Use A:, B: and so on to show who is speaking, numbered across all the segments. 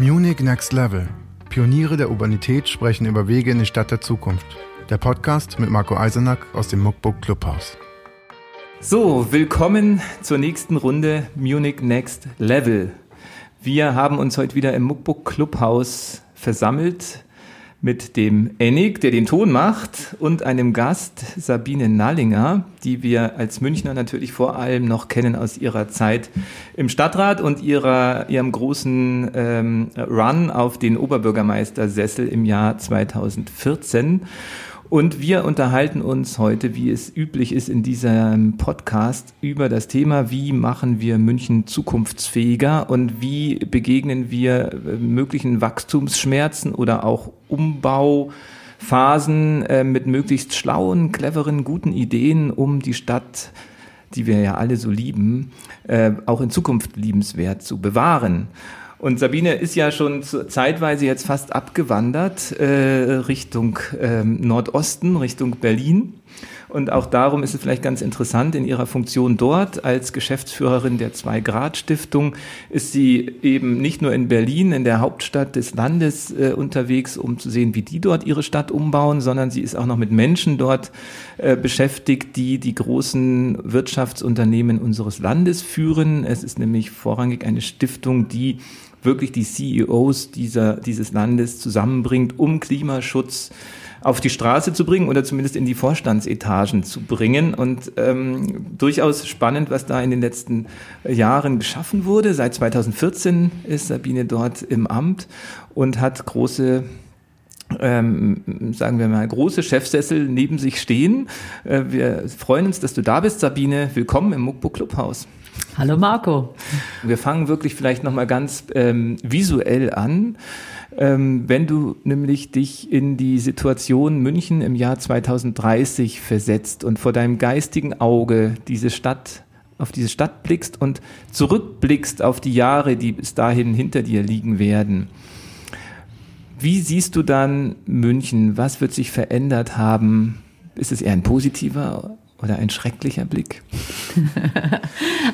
A: Munich Next Level. Pioniere der Urbanität sprechen über Wege in die Stadt der Zukunft. Der Podcast mit Marco Eisenack aus dem Muckbook Clubhaus.
B: So, willkommen zur nächsten Runde Munich Next Level. Wir haben uns heute wieder im Muckbook Clubhaus versammelt mit dem Ennig, der den Ton macht, und einem Gast, Sabine Nallinger, die wir als Münchner natürlich vor allem noch kennen aus ihrer Zeit im Stadtrat und ihrer, ihrem großen ähm, Run auf den Oberbürgermeistersessel im Jahr 2014. Und wir unterhalten uns heute, wie es üblich ist in diesem Podcast, über das Thema, wie machen wir München zukunftsfähiger und wie begegnen wir äh, möglichen Wachstumsschmerzen oder auch Umbau. äh, mit möglichst schlauen, cleveren, guten Ideen, um die Stadt, die wir ja alle so lieben, äh, auch in Zukunft liebenswert zu bewahren. Und Sabine ist ja schon zeitweise jetzt fast abgewandert äh, Richtung ähm, Nordosten, Richtung Berlin. Und auch darum ist es vielleicht ganz interessant, in ihrer Funktion dort als Geschäftsführerin der Zwei-Grad-Stiftung ist sie eben nicht nur in Berlin, in der Hauptstadt des Landes äh, unterwegs, um zu sehen, wie die dort ihre Stadt umbauen, sondern sie ist auch noch mit Menschen dort äh, beschäftigt, die die großen Wirtschaftsunternehmen unseres Landes führen. Es ist nämlich vorrangig eine Stiftung, die wirklich die CEOs dieser, dieses Landes zusammenbringt, um Klimaschutz auf die Straße zu bringen oder zumindest in die Vorstandsetagen zu bringen. Und ähm, durchaus spannend, was da in den letzten Jahren geschaffen wurde. Seit 2014 ist Sabine dort im Amt und hat große ähm, sagen wir mal, große Chefsessel neben sich stehen. Äh, wir freuen uns, dass du da bist, Sabine. Willkommen im Muckbook Clubhaus.
C: Hallo Marco.
B: Wir fangen wirklich vielleicht nochmal ganz ähm, visuell an. Ähm, wenn du nämlich dich in die Situation München im Jahr 2030 versetzt und vor deinem geistigen Auge diese Stadt auf diese Stadt blickst und zurückblickst auf die Jahre, die bis dahin hinter dir liegen werden. Wie siehst du dann München? Was wird sich verändert haben? Ist es eher ein positiver oder ein schrecklicher Blick?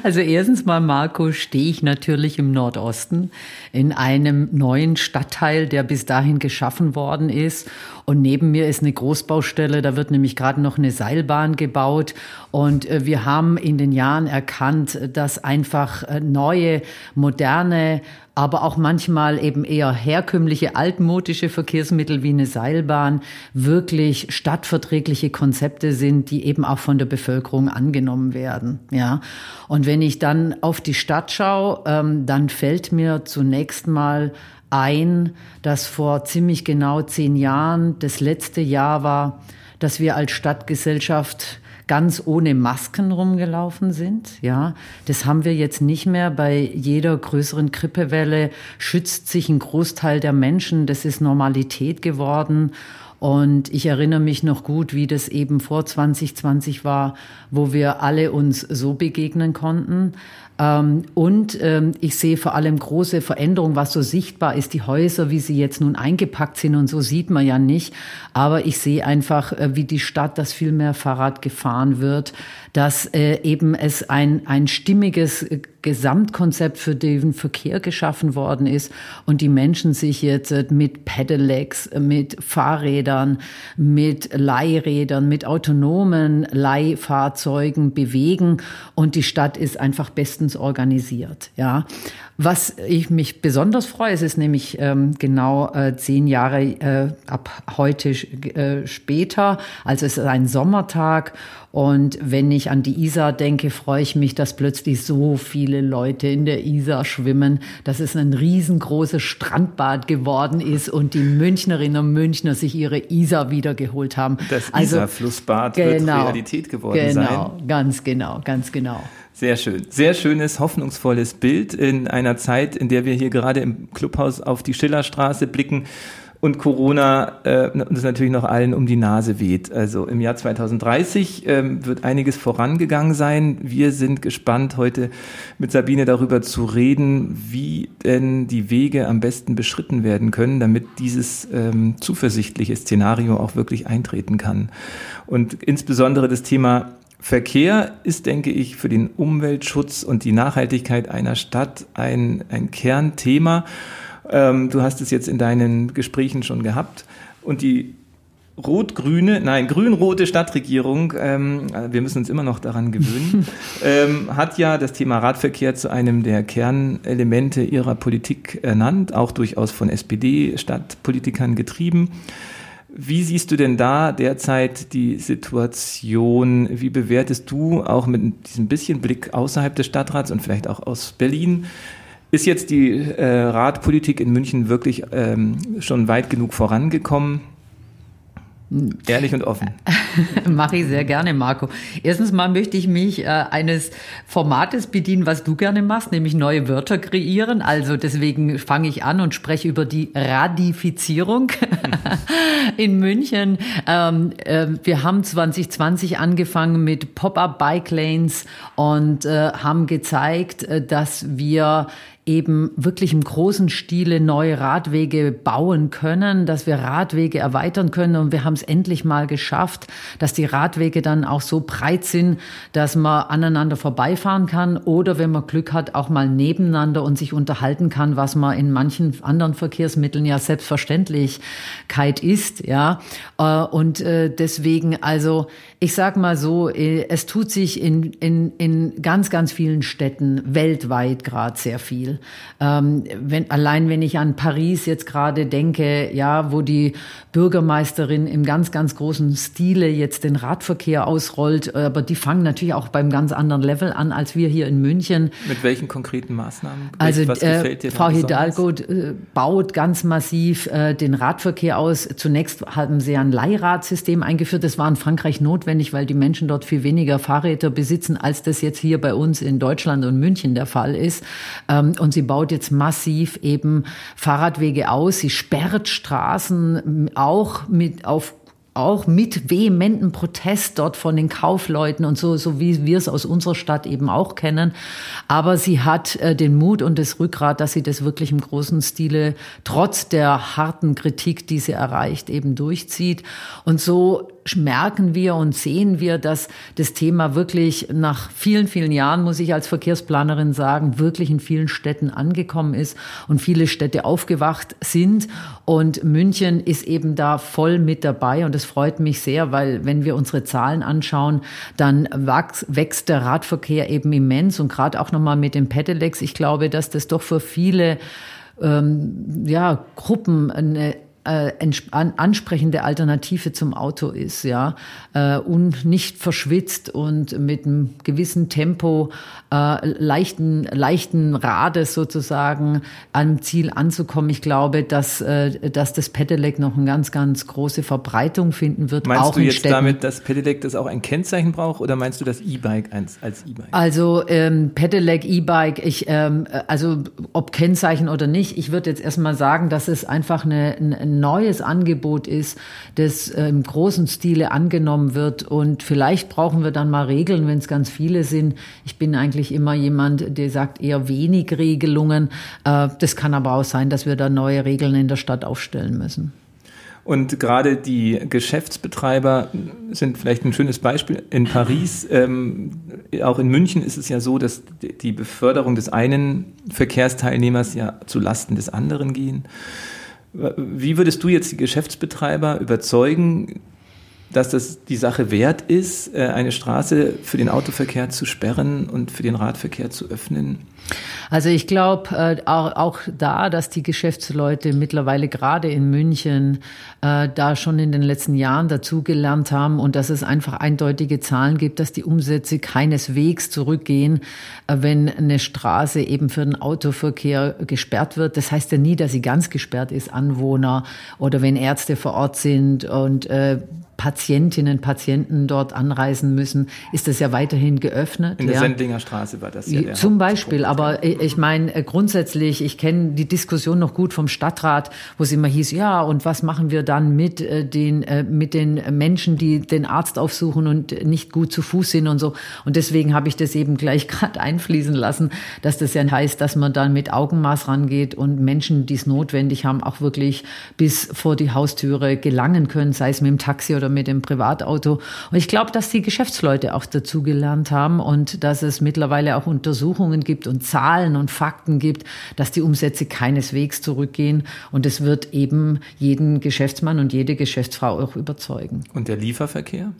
C: Also erstens mal, Marco, stehe ich natürlich im Nordosten in einem neuen Stadtteil, der bis dahin geschaffen worden ist. Und neben mir ist eine Großbaustelle, da wird nämlich gerade noch eine Seilbahn gebaut. Und äh, wir haben in den Jahren erkannt, dass einfach äh, neue, moderne aber auch manchmal eben eher herkömmliche, altmodische Verkehrsmittel wie eine Seilbahn wirklich stadtverträgliche Konzepte sind, die eben auch von der Bevölkerung angenommen werden. Ja. Und wenn ich dann auf die Stadt schaue, ähm, dann fällt mir zunächst mal ein, dass vor ziemlich genau zehn Jahren das letzte Jahr war, dass wir als Stadtgesellschaft ganz ohne Masken rumgelaufen sind. Ja, das haben wir jetzt nicht mehr. Bei jeder größeren Grippewelle schützt sich ein Großteil der Menschen. Das ist Normalität geworden. Und ich erinnere mich noch gut, wie das eben vor 2020 war, wo wir alle uns so begegnen konnten. Ähm, und ähm, ich sehe vor allem große Veränderungen, was so sichtbar ist. Die Häuser, wie sie jetzt nun eingepackt sind und so sieht man ja nicht. Aber ich sehe einfach, äh, wie die Stadt, dass viel mehr Fahrrad gefahren wird, dass äh, eben es ein, ein stimmiges äh, Gesamtkonzept für den Verkehr geschaffen worden ist und die Menschen sich jetzt mit Pedelecs, mit Fahrrädern, mit Leihrädern, mit autonomen Leihfahrzeugen bewegen und die Stadt ist einfach bestens organisiert. Ja, was ich mich besonders freue, es ist nämlich ähm, genau äh, zehn Jahre äh, ab heute äh, später, also es ist ein Sommertag und wenn ich an die Isar denke, freue ich mich, dass plötzlich so viele Leute in der Isar schwimmen, dass es ein riesengroßes Strandbad geworden ist und die Münchnerinnen und Münchner sich ihre Isar wiedergeholt haben.
B: Das also, Isar-Flussbad genau, wird Realität geworden
C: genau,
B: sein.
C: Genau, ganz genau, ganz genau.
B: Sehr schön. Sehr schönes, hoffnungsvolles Bild in einer Zeit, in der wir hier gerade im Clubhaus auf die Schillerstraße blicken und Corona äh, uns natürlich noch allen um die Nase weht. Also im Jahr 2030 ähm, wird einiges vorangegangen sein. Wir sind gespannt, heute mit Sabine darüber zu reden, wie denn die Wege am besten beschritten werden können, damit dieses ähm, zuversichtliche Szenario auch wirklich eintreten kann. Und insbesondere das Thema Verkehr ist, denke ich, für den Umweltschutz und die Nachhaltigkeit einer Stadt ein, ein Kernthema. Ähm, du hast es jetzt in deinen Gesprächen schon gehabt. Und die rot-grüne, nein, grün-rote Stadtregierung, ähm, wir müssen uns immer noch daran gewöhnen, ähm, hat ja das Thema Radverkehr zu einem der Kernelemente ihrer Politik ernannt, auch durchaus von SPD-Stadtpolitikern getrieben. Wie siehst du denn da derzeit die Situation? Wie bewertest du auch mit diesem bisschen Blick außerhalb des Stadtrats und vielleicht auch aus Berlin? Ist jetzt die äh, Radpolitik in München wirklich ähm, schon weit genug vorangekommen? Ehrlich und offen.
C: Mache ich sehr gerne, Marco. Erstens mal möchte ich mich äh, eines Formates bedienen, was du gerne machst, nämlich neue Wörter kreieren. Also deswegen fange ich an und spreche über die Radifizierung in München. Ähm, äh, wir haben 2020 angefangen mit Pop-up Bike Lanes und äh, haben gezeigt, äh, dass wir eben wirklich im großen Stile neue Radwege bauen können, dass wir Radwege erweitern können. Und wir haben es endlich mal geschafft, dass die Radwege dann auch so breit sind, dass man aneinander vorbeifahren kann oder wenn man Glück hat, auch mal nebeneinander und sich unterhalten kann, was man in manchen anderen Verkehrsmitteln ja Selbstverständlichkeit ist, ja. Äh, und äh, deswegen, also, ich sag mal so, äh, es tut sich in, in, in ganz, ganz vielen Städten weltweit gerade sehr viel. Ähm, wenn, allein wenn ich an Paris jetzt gerade denke, ja, wo die Bürgermeisterin im ganz, ganz großen Stile jetzt den Radverkehr ausrollt, aber die fangen natürlich auch beim ganz anderen Level an als wir hier in München.
B: Mit welchen konkreten Maßnahmen?
C: Also äh, Frau Hidalgo äh, baut ganz massiv äh, den Radverkehr aus. Zunächst haben sie ein Leihradsystem eingeführt. Das war in Frankreich notwendig, weil die Menschen dort viel weniger Fahrräder besitzen, als das jetzt hier bei uns in Deutschland und München der Fall ist. Ähm, und sie baut jetzt massiv eben Fahrradwege aus. Sie sperrt Straßen auch mit auf auch mit vehementem Protest dort von den Kaufleuten und so, so wie wir es aus unserer Stadt eben auch kennen. Aber sie hat äh, den Mut und das Rückgrat, dass sie das wirklich im großen Stile trotz der harten Kritik, die sie erreicht, eben durchzieht. Und so merken wir und sehen wir, dass das Thema wirklich nach vielen, vielen Jahren, muss ich als Verkehrsplanerin sagen, wirklich in vielen Städten angekommen ist und viele Städte aufgewacht sind. Und München ist eben da voll mit dabei. Und das freut mich sehr, weil wenn wir unsere Zahlen anschauen, dann wächst der Radverkehr eben immens und gerade auch nochmal mit den Pedelecs. Ich glaube, dass das doch für viele ähm, ja, Gruppen eine äh, ansprechende Alternative zum Auto ist, ja, äh, und nicht verschwitzt und mit einem gewissen Tempo, äh, leichten, leichten Rades sozusagen am Ziel anzukommen. Ich glaube, dass, äh, dass das Pedelec noch eine ganz, ganz große Verbreitung finden wird.
B: Meinst
C: auch
B: du jetzt
C: Städten.
B: damit, dass Pedelec das auch ein Kennzeichen braucht oder meinst du das E-Bike als, als E-Bike?
C: Also ähm, Pedelec, E-Bike, ich, ähm, also ob Kennzeichen oder nicht, ich würde jetzt erstmal sagen, dass es einfach eine, eine neues Angebot ist, das äh, im großen Stile angenommen wird. Und vielleicht brauchen wir dann mal Regeln, wenn es ganz viele sind. Ich bin eigentlich immer jemand, der sagt eher wenig Regelungen. Äh, das kann aber auch sein, dass wir da neue Regeln in der Stadt aufstellen müssen.
B: Und gerade die Geschäftsbetreiber sind vielleicht ein schönes Beispiel. In Paris, ähm, auch in München ist es ja so, dass die Beförderung des einen Verkehrsteilnehmers ja zu Lasten des anderen gehen. Wie würdest du jetzt die Geschäftsbetreiber überzeugen, dass das die Sache wert ist, äh, eine Straße für den Autoverkehr zu sperren und für den Radverkehr zu öffnen?
C: Also ich glaube äh, auch, auch, da, dass die Geschäftsleute mittlerweile gerade in München äh, da schon in den letzten Jahren dazugelernt haben und dass es einfach eindeutige Zahlen gibt, dass die Umsätze keineswegs zurückgehen, wenn eine Straße eben für den Autoverkehr gesperrt wird. Das heißt ja nie, dass sie ganz gesperrt ist, Anwohner oder wenn Ärzte vor Ort sind und äh, Patientinnen, Patienten dort anreisen müssen, ist das ja weiterhin geöffnet.
B: In der
C: ja.
B: Sendlinger Straße war das ja
C: Zum Beispiel, aber ich meine äh, grundsätzlich, ich kenne die Diskussion noch gut vom Stadtrat, wo es immer hieß, ja, und was machen wir dann mit äh, den äh, mit den Menschen, die den Arzt aufsuchen und nicht gut zu Fuß sind und so. Und deswegen habe ich das eben gleich gerade einfließen lassen, dass das ja heißt, dass man dann mit Augenmaß rangeht und Menschen, die es notwendig haben, auch wirklich bis vor die Haustüre gelangen können, sei es mit dem Taxi oder oder mit dem Privatauto. Und ich glaube, dass die Geschäftsleute auch dazugelernt haben und dass es mittlerweile auch Untersuchungen gibt und Zahlen und Fakten gibt, dass die Umsätze keineswegs zurückgehen. Und es wird eben jeden Geschäftsmann und jede Geschäftsfrau auch überzeugen.
B: Und der Lieferverkehr?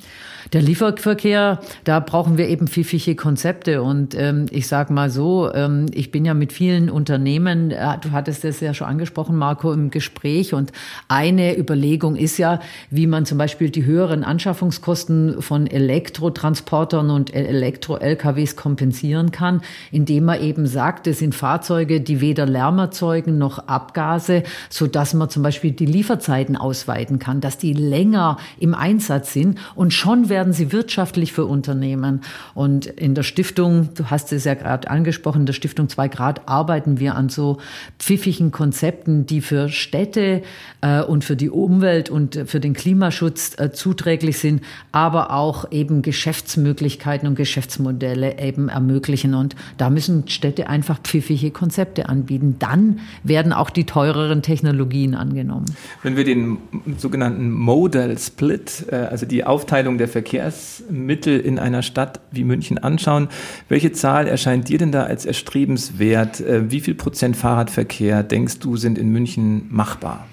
C: Der Lieferverkehr, da brauchen wir eben pfiffige Konzepte. Und ähm, ich sage mal so, ähm, ich bin ja mit vielen Unternehmen, äh, du hattest das ja schon angesprochen, Marco, im Gespräch. Und eine Überlegung ist ja, wie man zum Beispiel die höheren Anschaffungskosten von Elektrotransportern und Elektro-LKWs kompensieren kann, indem man eben sagt, es sind Fahrzeuge, die weder Lärm erzeugen noch Abgase, so dass man zum Beispiel die Lieferzeiten ausweiten kann, dass die länger im Einsatz sind und schon werden sie wirtschaftlich für Unternehmen. Und in der Stiftung, du hast es ja gerade angesprochen, in der Stiftung 2 Grad arbeiten wir an so pfiffigen Konzepten, die für Städte äh, und für die Umwelt und für den Klimaschutz äh, zuträglich sind, aber auch eben Geschäftsmöglichkeiten und Geschäftsmodelle eben ermöglichen. Und da müssen Städte einfach pfiffige Konzepte anbieten. Dann werden auch die teureren Technologien angenommen.
B: Wenn wir den sogenannten Modal Split, äh, also die Aufteilung der Verkehrsmittel in einer Stadt wie München anschauen, welche Zahl erscheint dir denn da als erstrebenswert? Äh, wie viel Prozent Fahrradverkehr denkst du sind in München machbar?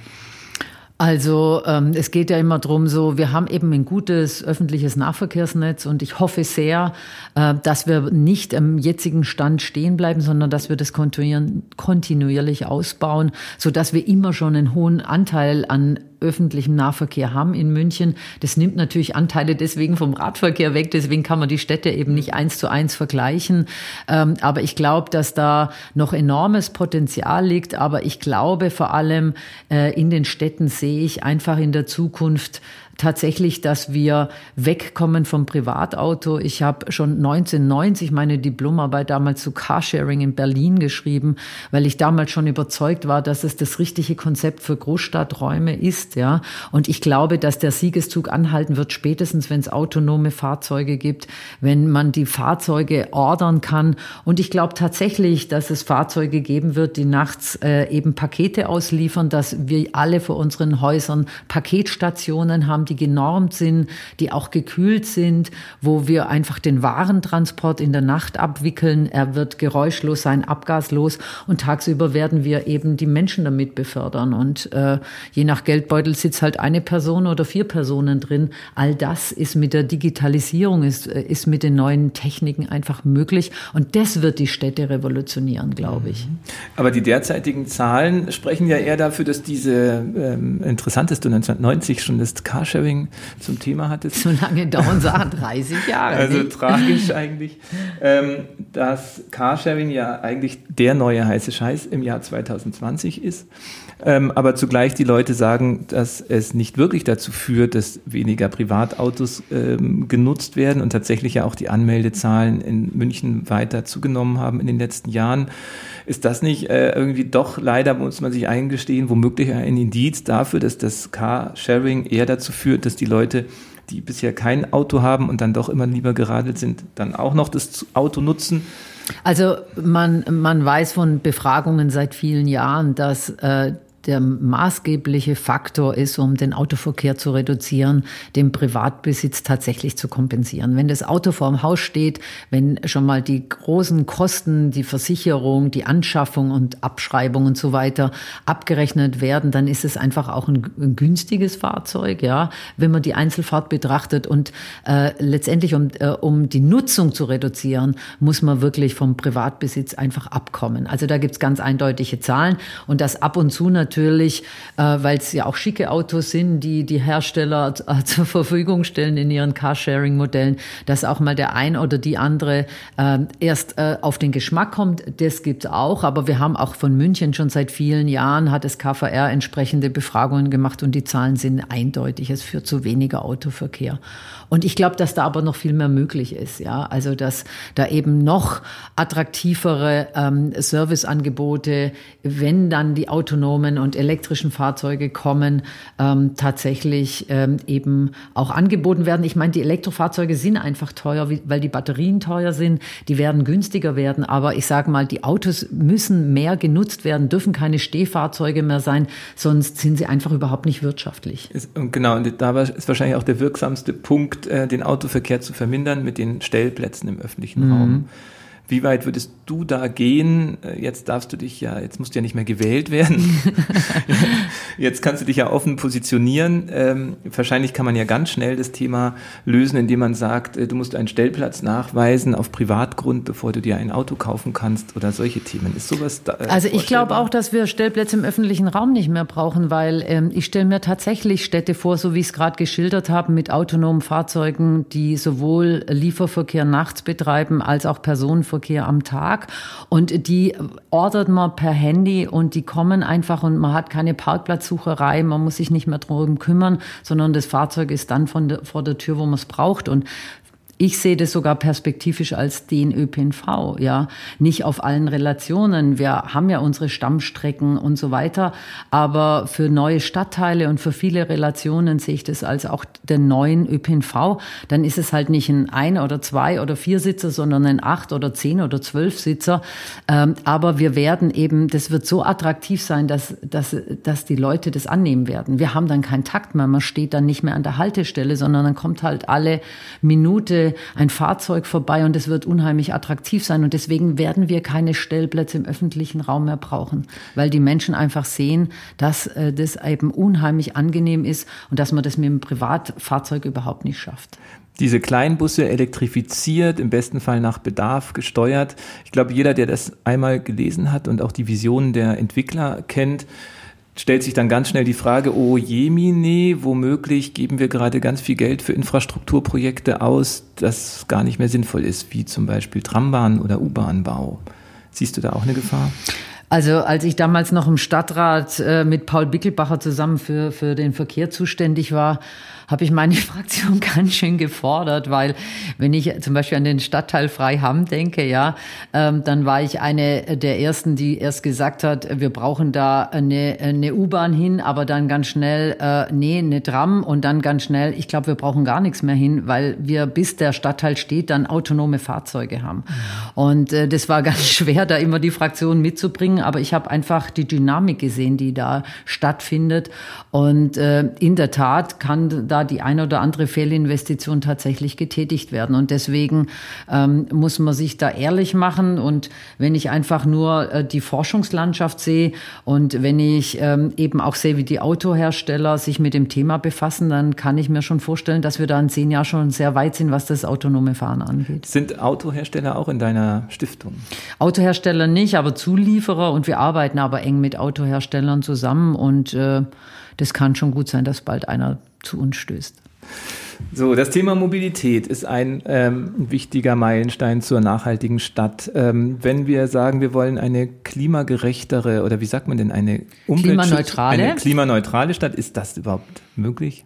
C: Also ähm, es geht ja immer drum, so wir haben eben ein gutes öffentliches Nahverkehrsnetz und ich hoffe sehr, äh, dass wir nicht im jetzigen Stand stehen bleiben, sondern dass wir das kontinuierlich ausbauen, so dass wir immer schon einen hohen Anteil an öffentlichem Nahverkehr haben in München. Das nimmt natürlich Anteile deswegen vom Radverkehr weg. Deswegen kann man die Städte eben nicht eins zu eins vergleichen. Ähm, aber ich glaube, dass da noch enormes Potenzial liegt. Aber ich glaube vor allem äh, in den Städten sehe ich einfach in der Zukunft tatsächlich, dass wir wegkommen vom Privatauto. Ich habe schon 1990 meine Diplomarbeit damals zu Carsharing in Berlin geschrieben, weil ich damals schon überzeugt war, dass es das richtige Konzept für Großstadträume ist, ja. Und ich glaube, dass der Siegeszug anhalten wird, spätestens wenn es autonome Fahrzeuge gibt, wenn man die Fahrzeuge ordern kann. Und ich glaube tatsächlich, dass es Fahrzeuge geben wird, die nachts äh, eben Pakete ausliefern, dass wir alle vor unseren Häusern Paketstationen haben, die genormt sind, die auch gekühlt sind, wo wir einfach den Warentransport in der Nacht abwickeln. Er wird geräuschlos sein, abgaslos und tagsüber werden wir eben die Menschen damit befördern. Und äh, je nach Geldbeutel sitzt halt eine Person oder vier Personen drin. All das ist mit der Digitalisierung, ist, äh, ist mit den neuen Techniken einfach möglich. Und das wird die Städte revolutionieren, glaube ich.
B: Aber die derzeitigen Zahlen sprechen ja eher dafür, dass diese ähm, interessanteste 1990 schon das Carsharing Carsharing zum Thema hattest.
C: So lange dauern Sachen, 30 Jahre.
B: Also tragisch eigentlich, ähm, dass Carsharing ja eigentlich der neue heiße Scheiß im Jahr 2020 ist. Ähm, aber zugleich die Leute sagen, dass es nicht wirklich dazu führt, dass weniger Privatautos ähm, genutzt werden und tatsächlich ja auch die Anmeldezahlen in München weiter zugenommen haben in den letzten Jahren. Ist das nicht äh, irgendwie doch leider, muss man sich eingestehen, womöglich ein Indiz dafür, dass das Carsharing eher dazu führt, dass die Leute die bisher kein Auto haben und dann doch immer lieber geradelt sind, dann auch noch das Auto nutzen.
C: Also man, man weiß von Befragungen seit vielen Jahren, dass äh, der maßgebliche Faktor ist, um den Autoverkehr zu reduzieren, den Privatbesitz tatsächlich zu kompensieren. Wenn das Auto vor dem Haus steht, wenn schon mal die großen Kosten, die Versicherung, die Anschaffung und Abschreibung und so weiter abgerechnet werden, dann ist es einfach auch ein, ein günstiges Fahrzeug, ja, wenn man die Einzelfahrt betrachtet. Und äh, letztendlich, um, äh, um die Nutzung zu reduzieren, muss man wirklich vom Privatbesitz einfach abkommen. Also da gibt's ganz eindeutige Zahlen und das ab und zu natürlich, äh, weil es ja auch schicke Autos sind, die die Hersteller äh, zur Verfügung stellen in ihren Carsharing-Modellen, dass auch mal der ein oder die andere äh, erst äh, auf den Geschmack kommt. Das gibt es auch, aber wir haben auch von München schon seit vielen Jahren hat das KVR entsprechende Befragungen gemacht und die Zahlen sind eindeutig. Es führt zu weniger Autoverkehr. Und ich glaube, dass da aber noch viel mehr möglich ist. Ja, also dass da eben noch attraktivere ähm, Serviceangebote, wenn dann die autonomen und elektrischen Fahrzeuge kommen, ähm, tatsächlich ähm, eben auch angeboten werden. Ich meine, die Elektrofahrzeuge sind einfach teuer, weil die Batterien teuer sind. Die werden günstiger werden. Aber ich sage mal, die Autos müssen mehr genutzt werden, dürfen keine Stehfahrzeuge mehr sein, sonst sind sie einfach überhaupt nicht wirtschaftlich.
B: Ist, genau, und da ist wahrscheinlich auch der wirksamste Punkt, äh, den Autoverkehr zu vermindern mit den Stellplätzen im öffentlichen mhm. Raum. Wie weit würdest du da gehen? Äh, jetzt darfst du dich ja, jetzt musst du ja nicht mehr gewählt werden. jetzt kannst du dich ja offen positionieren. Ähm, wahrscheinlich kann man ja ganz schnell das Thema lösen, indem man sagt, äh, du musst einen Stellplatz nachweisen auf Privatgrund, bevor du dir ein Auto kaufen kannst oder solche Themen. Ist sowas
C: da? Äh, also ich glaube auch, dass wir Stellplätze im öffentlichen Raum nicht mehr brauchen, weil ähm, ich stelle mir tatsächlich Städte vor, so wie ich es gerade geschildert habe, mit autonomen Fahrzeugen, die sowohl Lieferverkehr nachts betreiben als auch Personenverkehr Verkehr am Tag. Und die ordert man per Handy und die kommen einfach und man hat keine Parkplatzsucherei, man muss sich nicht mehr darum kümmern, sondern das Fahrzeug ist dann von der, vor der Tür, wo man es braucht. Und ich sehe das sogar perspektivisch als den ÖPNV, ja. Nicht auf allen Relationen. Wir haben ja unsere Stammstrecken und so weiter. Aber für neue Stadtteile und für viele Relationen sehe ich das als auch den neuen ÖPNV. Dann ist es halt nicht ein ein oder zwei oder vier Sitzer, sondern ein acht oder zehn oder zwölf Sitzer. Ähm, aber wir werden eben, das wird so attraktiv sein, dass, dass, dass die Leute das annehmen werden. Wir haben dann keinen Takt mehr. Man steht dann nicht mehr an der Haltestelle, sondern dann kommt halt alle Minute ein Fahrzeug vorbei und es wird unheimlich attraktiv sein. Und deswegen werden wir keine Stellplätze im öffentlichen Raum mehr brauchen, weil die Menschen einfach sehen, dass äh, das eben unheimlich angenehm ist und dass man das mit einem Privatfahrzeug überhaupt nicht schafft
B: diese Kleinbusse elektrifiziert, im besten Fall nach Bedarf gesteuert. Ich glaube, jeder, der das einmal gelesen hat und auch die Visionen der Entwickler kennt, stellt sich dann ganz schnell die Frage, oh jemine, womöglich geben wir gerade ganz viel Geld für Infrastrukturprojekte aus, das gar nicht mehr sinnvoll ist, wie zum Beispiel Trambahn oder U-Bahnbau. Siehst du da auch eine Gefahr?
C: Also als ich damals noch im Stadtrat äh, mit Paul Bickelbacher zusammen für, für den Verkehr zuständig war, habe ich meine Fraktion ganz schön gefordert, weil wenn ich zum Beispiel an den Stadtteil Freiham denke, ja, ähm, dann war ich eine der ersten, die erst gesagt hat, wir brauchen da eine, eine U-Bahn hin, aber dann ganz schnell, äh, nee, eine Tram und dann ganz schnell, ich glaube, wir brauchen gar nichts mehr hin, weil wir bis der Stadtteil steht, dann autonome Fahrzeuge haben. Und äh, das war ganz schwer, da immer die Fraktion mitzubringen, aber ich habe einfach die Dynamik gesehen, die da stattfindet. Und äh, in der Tat kann da die eine oder andere Fehlinvestition tatsächlich getätigt werden. Und deswegen ähm, muss man sich da ehrlich machen. Und wenn ich einfach nur äh, die Forschungslandschaft sehe und wenn ich ähm, eben auch sehe, wie die Autohersteller sich mit dem Thema befassen, dann kann ich mir schon vorstellen, dass wir da in zehn Jahren schon sehr weit sind, was das autonome Fahren angeht.
B: Sind Autohersteller auch in deiner Stiftung?
C: Autohersteller nicht, aber Zulieferer und wir arbeiten aber eng mit Autoherstellern zusammen und äh, das kann schon gut sein, dass bald einer zu uns stößt.
B: So, das Thema Mobilität ist ein ähm, wichtiger Meilenstein zur nachhaltigen Stadt. Ähm, wenn wir sagen, wir wollen eine klimagerechtere oder wie sagt man denn eine
C: klimaneutrale,
B: eine klimaneutrale Stadt, ist das überhaupt möglich?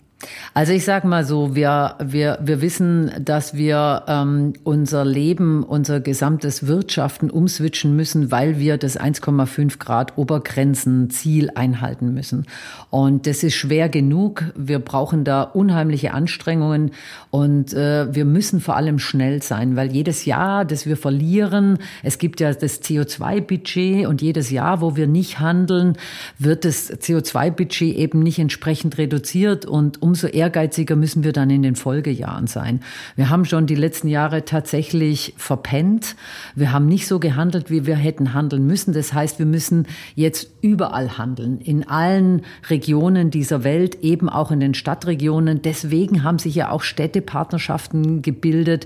C: Also ich sage mal so, wir, wir, wir wissen, dass wir ähm, unser Leben, unser gesamtes Wirtschaften umswitchen müssen, weil wir das 1,5 Grad Obergrenzenziel einhalten müssen. Und das ist schwer genug. Wir brauchen da unheimliche Anstrengungen und äh, wir müssen vor allem schnell sein, weil jedes Jahr, das wir verlieren, es gibt ja das CO2-Budget und jedes Jahr, wo wir nicht handeln, wird das CO2-Budget eben nicht entsprechend reduziert und umso ehrgeiziger müssen wir dann in den Folgejahren sein. Wir haben schon die letzten Jahre tatsächlich verpennt. Wir haben nicht so gehandelt, wie wir hätten handeln müssen. Das heißt, wir müssen jetzt überall handeln, in allen Regionen dieser Welt, eben auch in den Stadtregionen. Deswegen haben sich ja auch Städtepartnerschaften gebildet,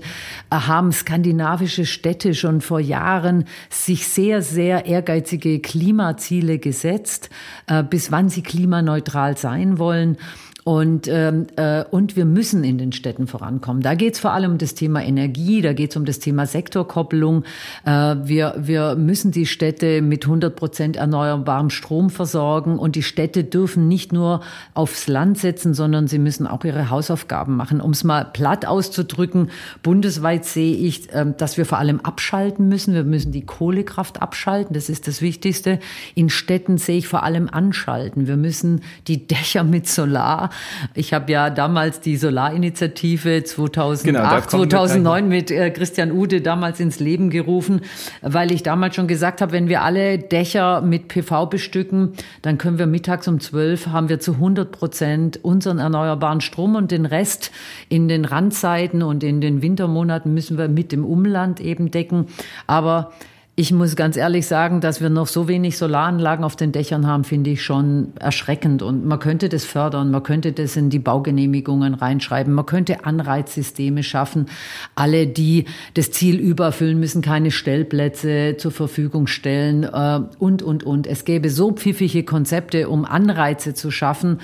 C: haben skandinavische Städte schon vor Jahren sich sehr, sehr ehrgeizige Klimaziele gesetzt, äh, bis wann sie klimaneutral sein wollen. Und, ähm, äh, und wir müssen in den Städten vorankommen. Da geht es vor allem um das Thema Energie, da geht es um das Thema Sektorkopplung. Äh, wir, wir müssen die Städte mit 100 Prozent erneuerbarem Strom versorgen. Und die Städte dürfen nicht nur aufs Land setzen, sondern sie müssen auch ihre Hausaufgaben machen. Um es mal platt auszudrücken, bundesweit sehe ich, äh, dass wir vor allem abschalten müssen. Wir müssen die Kohlekraft abschalten, das ist das Wichtigste. In Städten sehe ich vor allem anschalten. Wir müssen die Dächer mit Solar ich habe ja damals die Solarinitiative 2008, genau, 2009 mit äh, Christian Ude damals ins Leben gerufen, weil ich damals schon gesagt habe, wenn wir alle Dächer mit PV bestücken, dann können wir mittags um 12 haben wir zu 100 Prozent unseren erneuerbaren Strom und den Rest in den Randzeiten und in den Wintermonaten müssen wir mit dem Umland eben decken. Aber ich muss ganz ehrlich sagen, dass wir noch so wenig Solaranlagen auf den Dächern haben, finde ich schon erschreckend. Und man könnte das fördern, man könnte das in die Baugenehmigungen reinschreiben, man könnte Anreizsysteme schaffen. Alle, die das Ziel überfüllen, müssen keine Stellplätze zur Verfügung stellen äh, und, und, und. Es gäbe so pfiffige Konzepte, um Anreize zu schaffen.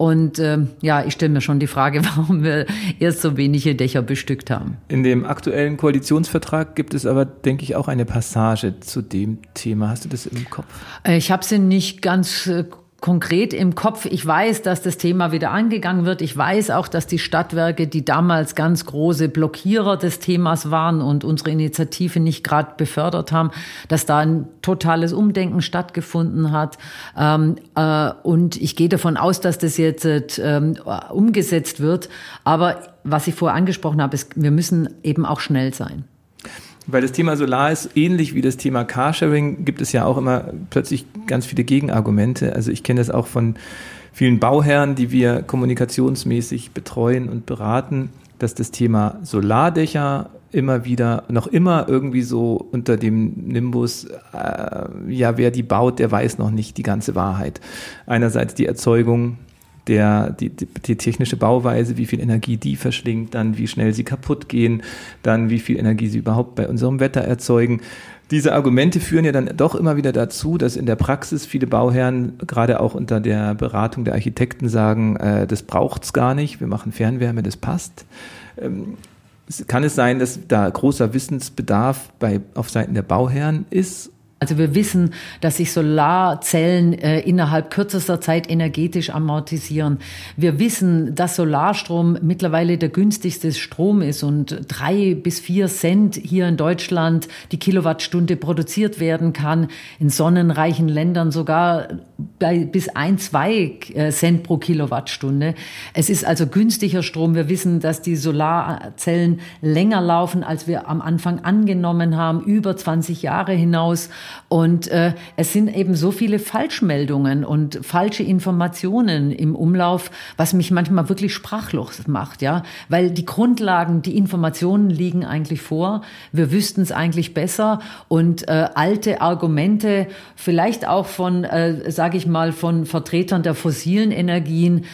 C: Und äh, ja, ich stelle mir schon die Frage, warum wir erst so wenige Dächer bestückt haben.
B: In dem aktuellen Koalitionsvertrag gibt es aber, denke ich, auch eine Passage zu dem Thema. Hast du das im Kopf?
C: Äh, ich habe sie nicht ganz äh, konkret im Kopf. Ich weiß, dass das Thema wieder angegangen wird. Ich weiß auch, dass die Stadtwerke, die damals ganz große Blockierer des Themas waren und unsere Initiative nicht gerade befördert haben, dass da ein totales Umdenken stattgefunden hat. Ähm, äh, und ich gehe davon aus, dass das jetzt äh, umgesetzt wird. Aber was ich vorher angesprochen habe, ist, wir müssen eben auch schnell sein.
B: Weil das Thema Solar ist ähnlich wie das Thema Carsharing, gibt es ja auch immer plötzlich ganz viele Gegenargumente. Also ich kenne das auch von vielen Bauherren, die wir kommunikationsmäßig betreuen und beraten, dass das Thema Solardächer immer wieder, noch immer irgendwie so unter dem Nimbus, äh, ja, wer die baut, der weiß noch nicht die ganze Wahrheit. Einerseits die Erzeugung der, die, die, technische Bauweise, wie viel Energie die verschlingt, dann wie schnell sie kaputt gehen, dann wie viel Energie sie überhaupt bei unserem Wetter erzeugen. Diese Argumente führen ja dann doch immer wieder dazu, dass in der Praxis viele Bauherren, gerade auch unter der Beratung der Architekten, sagen, äh, das braucht's gar nicht, wir machen Fernwärme, das passt. Ähm, kann es sein, dass da großer Wissensbedarf bei, auf Seiten der Bauherren ist
C: also wir wissen, dass sich Solarzellen äh, innerhalb kürzester Zeit energetisch amortisieren. Wir wissen, dass Solarstrom mittlerweile der günstigste Strom ist und drei bis vier Cent hier in Deutschland die Kilowattstunde produziert werden kann. In sonnenreichen Ländern sogar bei bis ein, zwei äh, Cent pro Kilowattstunde. Es ist also günstiger Strom. Wir wissen, dass die Solarzellen länger laufen, als wir am Anfang angenommen haben, über 20 Jahre hinaus. Und äh, es sind eben so viele Falschmeldungen und falsche Informationen im Umlauf, was mich manchmal wirklich sprachlos macht, ja, weil die Grundlagen, die Informationen liegen eigentlich vor. Wir wüssten es eigentlich besser und äh, alte Argumente, vielleicht auch von, äh, sage ich mal, von Vertretern der fossilen Energien,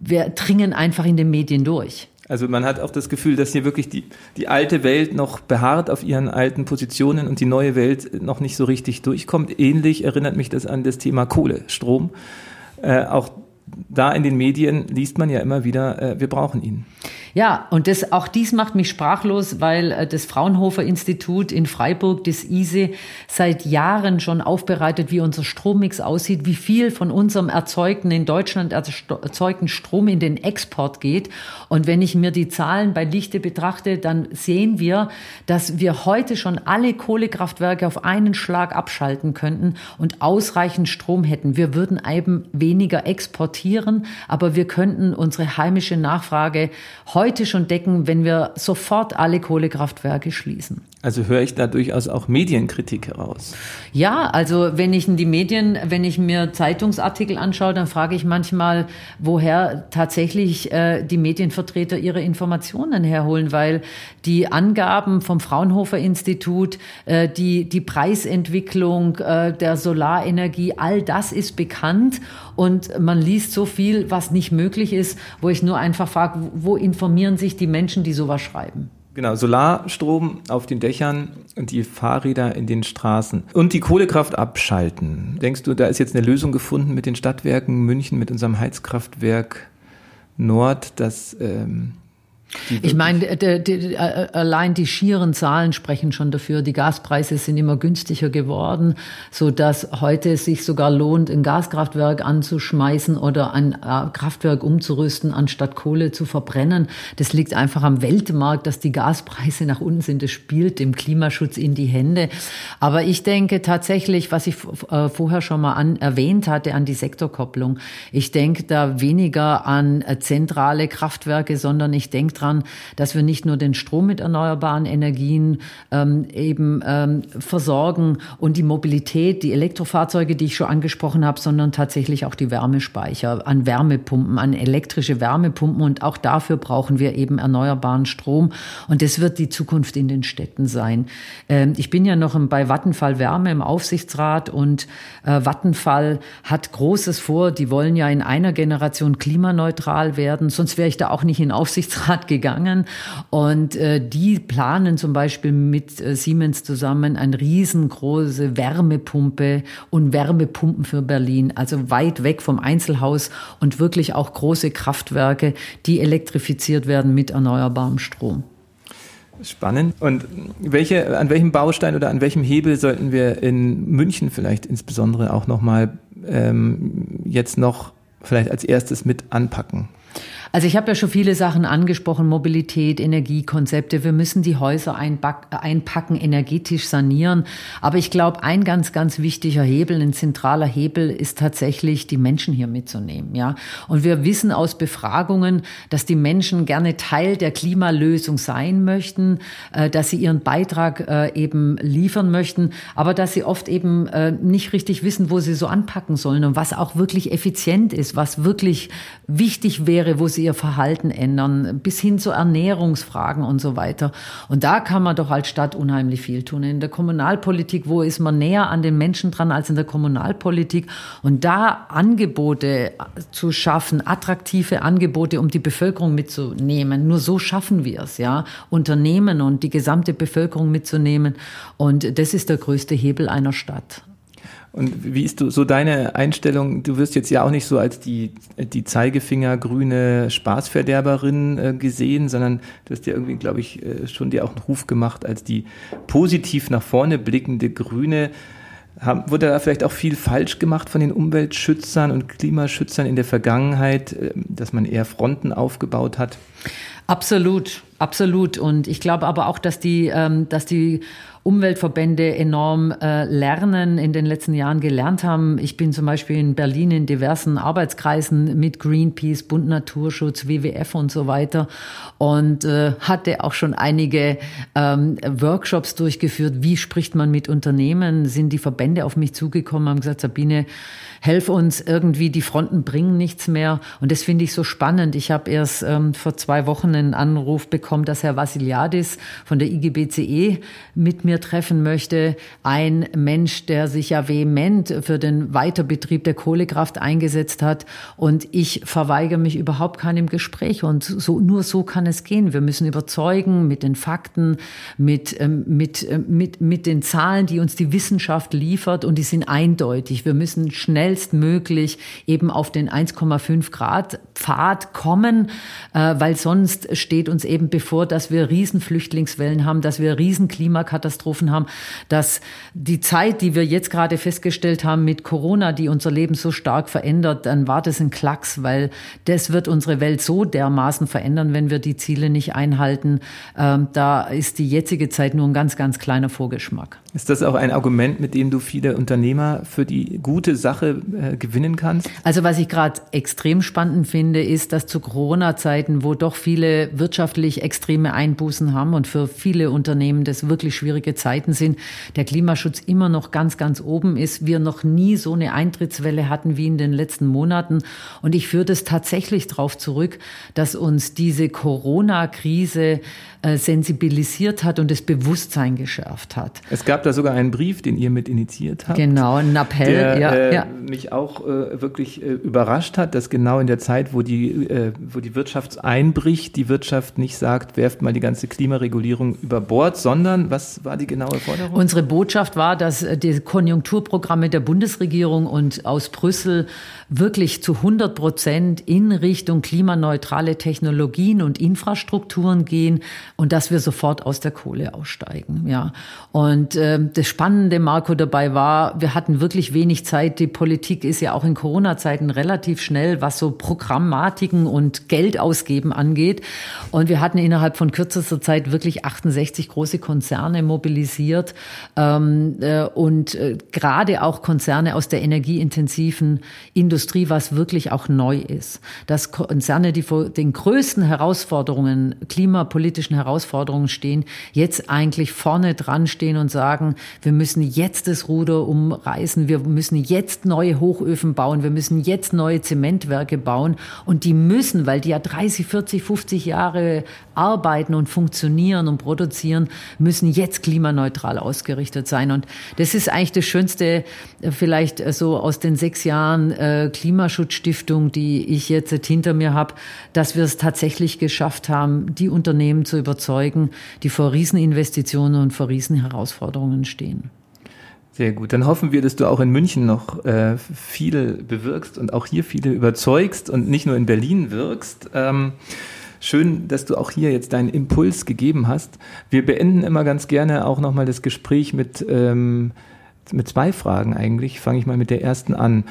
C: wir dringen einfach in den Medien durch.
B: Also man hat auch das Gefühl, dass hier wirklich die, die alte Welt noch beharrt auf ihren alten Positionen und die neue Welt noch nicht so richtig durchkommt. Ähnlich erinnert mich das an das Thema Kohle, Strom. Äh, auch da in den Medien liest man ja immer wieder, äh, wir brauchen ihn.
C: Ja, und das, auch dies macht mich sprachlos, weil äh, das Fraunhofer Institut in Freiburg, das ISE, seit Jahren schon aufbereitet, wie unser Strommix aussieht, wie viel von unserem erzeugten, in Deutschland erzeugten Strom in den Export geht. Und wenn ich mir die Zahlen bei Lichte betrachte, dann sehen wir, dass wir heute schon alle Kohlekraftwerke auf einen Schlag abschalten könnten und ausreichend Strom hätten. Wir würden eben weniger exportieren, aber wir könnten unsere heimische Nachfrage heute schon decken, wenn wir sofort alle Kohlekraftwerke schließen.
B: Also höre ich da durchaus auch Medienkritik heraus.
C: Ja, also wenn ich in die Medien, wenn ich mir Zeitungsartikel anschaue, dann frage ich manchmal, woher tatsächlich äh, die Medienvertreter ihre Informationen herholen, weil die Angaben vom Fraunhofer Institut, äh, die, die Preisentwicklung äh, der Solarenergie, all das ist bekannt und man liest so viel, was nicht möglich ist, wo ich nur einfach frage, wo informieren sich die Menschen, die sowas schreiben?
B: Genau, Solarstrom auf den Dächern und die Fahrräder in den Straßen. Und die Kohlekraft abschalten. Denkst du, da ist jetzt eine Lösung gefunden mit den Stadtwerken München, mit unserem Heizkraftwerk Nord, dass ähm,
C: ich meine, äh, allein die schieren Zahlen sprechen schon dafür. Die Gaspreise sind immer günstiger geworden, so dass heute es sich sogar lohnt, ein Gaskraftwerk anzuschmeißen oder ein äh, Kraftwerk umzurüsten, anstatt Kohle zu verbrennen. Das liegt einfach am Weltmarkt, dass die Gaspreise nach unten sind. Das spielt dem Klimaschutz in die Hände. Aber ich denke tatsächlich, was ich äh, vorher schon mal an, erwähnt hatte, an die Sektorkopplung. Ich denke da weniger an zentrale Kraftwerke, sondern ich denke dran, dass wir nicht nur den Strom mit erneuerbaren Energien ähm, eben ähm, versorgen und die Mobilität, die Elektrofahrzeuge, die ich schon angesprochen habe, sondern tatsächlich auch die Wärmespeicher an Wärmepumpen, an elektrische Wärmepumpen. Und auch dafür brauchen wir eben erneuerbaren Strom. Und das wird die Zukunft in den Städten sein. Ähm, ich bin ja noch bei Vattenfall Wärme im Aufsichtsrat und äh, Vattenfall hat Großes vor. Die wollen ja in einer Generation klimaneutral werden. Sonst wäre ich da auch nicht in Aufsichtsrat gegangen. Und äh, die planen zum Beispiel mit äh, Siemens zusammen eine riesengroße Wärmepumpe und Wärmepumpen für Berlin, also weit weg vom Einzelhaus und wirklich auch große Kraftwerke, die elektrifiziert werden mit erneuerbarem Strom.
B: Spannend. Und welche, an welchem Baustein oder an welchem Hebel sollten wir in München vielleicht insbesondere auch nochmal ähm, jetzt noch vielleicht als erstes mit anpacken?
C: Also ich habe ja schon viele Sachen angesprochen, Mobilität, Energiekonzepte. Wir müssen die Häuser einpacken, energetisch sanieren. Aber ich glaube, ein ganz, ganz wichtiger Hebel, ein zentraler Hebel ist tatsächlich, die Menschen hier mitzunehmen. Ja, und wir wissen aus Befragungen, dass die Menschen gerne Teil der Klimalösung sein möchten, äh, dass sie ihren Beitrag äh, eben liefern möchten, aber dass sie oft eben äh, nicht richtig wissen, wo sie so anpacken sollen und was auch wirklich effizient ist, was wirklich wichtig wäre, wo sie ihr Verhalten ändern, bis hin zu Ernährungsfragen und so weiter. Und da kann man doch als Stadt unheimlich viel tun. In der Kommunalpolitik, wo ist man näher an den Menschen dran als in der Kommunalpolitik? Und da Angebote zu schaffen, attraktive Angebote, um die Bevölkerung mitzunehmen. Nur so schaffen wir es, ja. Unternehmen und die gesamte Bevölkerung mitzunehmen. Und das ist der größte Hebel einer Stadt.
B: Und wie ist du, so deine Einstellung? Du wirst jetzt ja auch nicht so als die, die Zeigefinger-grüne Spaßverderberin äh, gesehen, sondern du hast ja irgendwie, glaube ich, äh, schon dir auch einen Ruf gemacht als die positiv nach vorne blickende Grüne. Haben, wurde da vielleicht auch viel falsch gemacht von den Umweltschützern und Klimaschützern in der Vergangenheit, äh, dass man eher Fronten aufgebaut hat?
C: Absolut, absolut. Und ich glaube aber auch, dass die, ähm, dass die Umweltverbände enorm äh, lernen, in den letzten Jahren gelernt haben. Ich bin zum Beispiel in Berlin in diversen Arbeitskreisen mit Greenpeace, Bund Naturschutz, WWF und so weiter und äh, hatte auch schon einige ähm, Workshops durchgeführt. Wie spricht man mit Unternehmen? Sind die Verbände auf mich zugekommen, haben gesagt, Sabine, helf uns irgendwie, die Fronten bringen nichts mehr. Und das finde ich so spannend. Ich habe erst ähm, vor zwei Wochen einen Anruf bekommen, dass Herr Vassiliadis von der IGBCE mit mir treffen möchte. Ein Mensch, der sich ja vehement für den Weiterbetrieb der Kohlekraft eingesetzt hat. Und ich verweigere mich überhaupt keinem Gespräch. Und so, nur so kann es gehen. Wir müssen überzeugen mit den Fakten, mit, ähm, mit, äh, mit, mit den Zahlen, die uns die Wissenschaft liefert. Und die sind eindeutig. Wir müssen schnell schnellstmöglich eben auf den 1,5 Grad Pfad kommen, äh, weil sonst steht uns eben bevor, dass wir Riesenflüchtlingswellen haben, dass wir Riesenklimakatastrophen haben, dass die Zeit, die wir jetzt gerade festgestellt haben mit Corona, die unser Leben so stark verändert, dann war das ein Klacks, weil das wird unsere Welt so dermaßen verändern, wenn wir die Ziele nicht einhalten. Ähm, da ist die jetzige Zeit nur ein ganz, ganz kleiner Vorgeschmack.
B: Ist das auch ein Argument, mit dem du viele Unternehmer für die gute Sache äh, gewinnen kannst?
C: Also was ich gerade extrem spannend finde, ist, dass zu Corona-Zeiten, wo doch viele wirtschaftlich extreme Einbußen haben und für viele Unternehmen das wirklich schwierige Zeiten sind, der Klimaschutz immer noch ganz, ganz oben ist. Wir noch nie so eine Eintrittswelle hatten wie in den letzten Monaten. Und ich führe das tatsächlich darauf zurück, dass uns diese Corona-Krise äh, sensibilisiert hat und das Bewusstsein geschärft hat.
B: Es gab da sogar einen Brief, den ihr mit initiiert habt.
C: Genau, ein Appell,
B: der, ja, äh, ja. mich auch äh, wirklich überrascht hat, dass genau in der Zeit, wo die, wo die Wirtschaft einbricht, die Wirtschaft nicht sagt, werft mal die ganze Klimaregulierung über Bord, sondern was war die genaue Forderung?
C: Unsere Botschaft war, dass äh, die Konjunkturprogramme der Bundesregierung und aus Brüssel wirklich zu 100 Prozent in Richtung klimaneutrale Technologien und Infrastrukturen gehen und dass wir sofort aus der Kohle aussteigen. Ja. Und äh, das Spannende, Marco, dabei war, wir hatten wirklich wenig Zeit. Die Politik ist ja auch in Corona-Zeiten relativ schnell, was so Programmatiken und Geld ausgeben angeht. Und wir hatten innerhalb von kürzester Zeit wirklich 68 große Konzerne mobilisiert ähm, äh, und äh, gerade auch Konzerne aus der energieintensiven Industrie, was wirklich auch neu ist. Dass Konzerne, die vor den größten Herausforderungen, klimapolitischen Herausforderungen stehen, jetzt eigentlich vorne dran stehen und sagen, wir müssen jetzt das Ruder umreißen, wir müssen jetzt neue Hochöfen bauen, wir müssen jetzt neue Zementwerke bauen und die müssen, weil die ja 30, 40, 50 Jahre arbeiten und funktionieren und produzieren, müssen jetzt klimaneutral ausgerichtet sein. Und das ist eigentlich das Schönste, äh, vielleicht äh, so aus den sechs Jahren äh, Klimaschutzstiftung, die ich jetzt hinter mir habe, dass wir es tatsächlich geschafft haben, die Unternehmen zu überzeugen, die vor Rieseninvestitionen und vor Riesenherausforderungen stehen.
B: Sehr gut. Dann hoffen wir, dass du auch in München noch äh, viel bewirkst und auch hier viele überzeugst und nicht nur in Berlin wirkst. Ähm, schön, dass du auch hier jetzt deinen Impuls gegeben hast. Wir beenden immer ganz gerne auch nochmal das Gespräch mit, ähm, mit zwei Fragen eigentlich. Fange ich mal mit der ersten an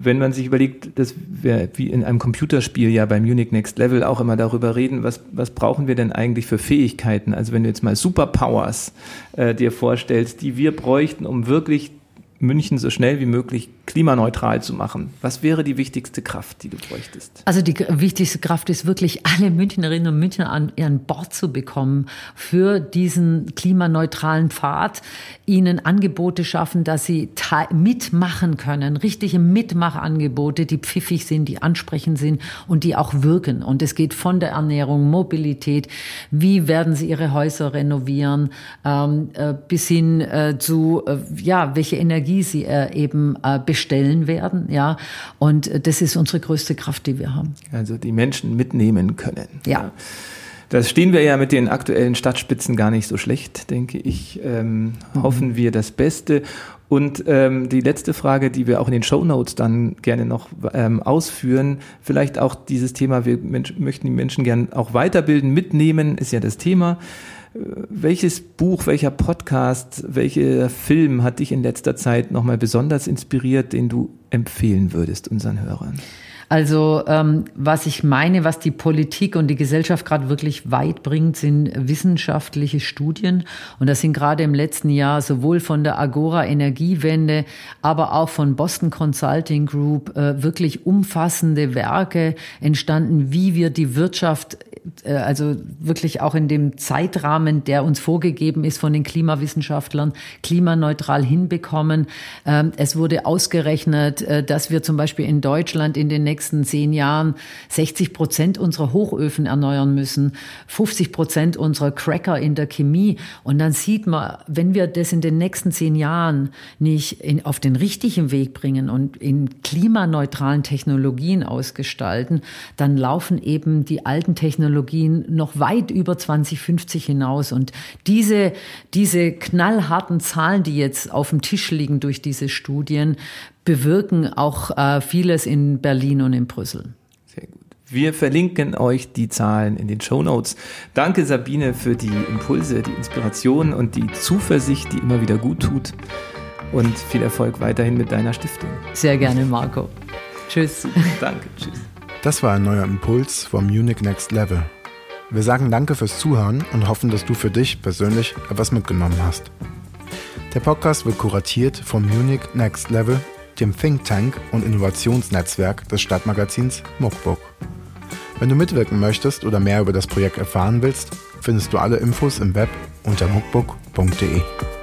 B: wenn man sich überlegt, dass wir wie in einem Computerspiel ja beim Munich Next Level auch immer darüber reden, was, was brauchen wir denn eigentlich für Fähigkeiten? Also wenn du jetzt mal Superpowers äh, dir vorstellst, die wir bräuchten, um wirklich München so schnell wie möglich klimaneutral zu machen? Was wäre die wichtigste Kraft, die du bräuchtest?
C: Also die wichtigste Kraft ist wirklich, alle Münchnerinnen und Münchner an ihren Bord zu bekommen für diesen klimaneutralen Pfad, ihnen Angebote schaffen, dass sie mitmachen können, richtige Mitmachangebote, die pfiffig sind, die ansprechend sind und die auch wirken. Und es geht von der Ernährung, Mobilität, wie werden sie ihre Häuser renovieren, ähm, äh, bis hin äh, zu, äh, ja, welche Energie sie äh, eben äh, bestellen werden. Ja, und äh, das ist unsere größte Kraft, die wir haben.
B: Also die Menschen mitnehmen können. Ja. Das stehen wir ja mit den aktuellen Stadtspitzen gar nicht so schlecht, denke ich. Ähm, mhm. Hoffen wir das Beste. Und ähm, die letzte Frage, die wir auch in den Show Notes dann gerne noch ähm, ausführen, vielleicht auch dieses Thema, wir möchten die Menschen gerne auch weiterbilden, mitnehmen, ist ja das Thema. Welches Buch, welcher Podcast, welcher Film hat dich in letzter Zeit nochmal besonders inspiriert, den du empfehlen würdest unseren Hörern?
C: Also ähm, was ich meine, was die Politik und die Gesellschaft gerade wirklich weit bringt, sind wissenschaftliche Studien. Und das sind gerade im letzten Jahr sowohl von der Agora Energiewende, aber auch von Boston Consulting Group äh, wirklich umfassende Werke entstanden, wie wir die Wirtschaft äh, also wirklich auch in dem Zeitrahmen, der uns vorgegeben ist von den Klimawissenschaftlern, klimaneutral hinbekommen. Ähm, es wurde ausgerechnet, äh, dass wir zum Beispiel in Deutschland in den nächsten zehn Jahren 60 Prozent unserer Hochöfen erneuern müssen, 50 Prozent unserer Cracker in der Chemie. Und dann sieht man, wenn wir das in den nächsten zehn Jahren nicht in, auf den richtigen Weg bringen und in klimaneutralen Technologien ausgestalten, dann laufen eben die alten Technologien noch weit über 2050 hinaus. Und diese, diese knallharten Zahlen, die jetzt auf dem Tisch liegen durch diese Studien, bewirken auch äh, vieles in Berlin und in Brüssel.
B: Sehr gut. Wir verlinken euch die Zahlen in den Show Notes. Danke Sabine für die Impulse, die Inspiration und die Zuversicht, die immer wieder gut tut. Und viel Erfolg weiterhin mit deiner Stiftung.
C: Sehr gerne, Marco. Tschüss.
B: Danke, tschüss.
A: Das war ein neuer Impuls vom Munich Next Level. Wir sagen danke fürs Zuhören und hoffen, dass du für dich persönlich etwas mitgenommen hast. Der Podcast wird kuratiert vom Munich Next Level, dem Think Tank und Innovationsnetzwerk des Stadtmagazins Muckbook. Wenn du mitwirken möchtest oder mehr über das Projekt erfahren willst, findest du alle Infos im Web unter muckbook.de.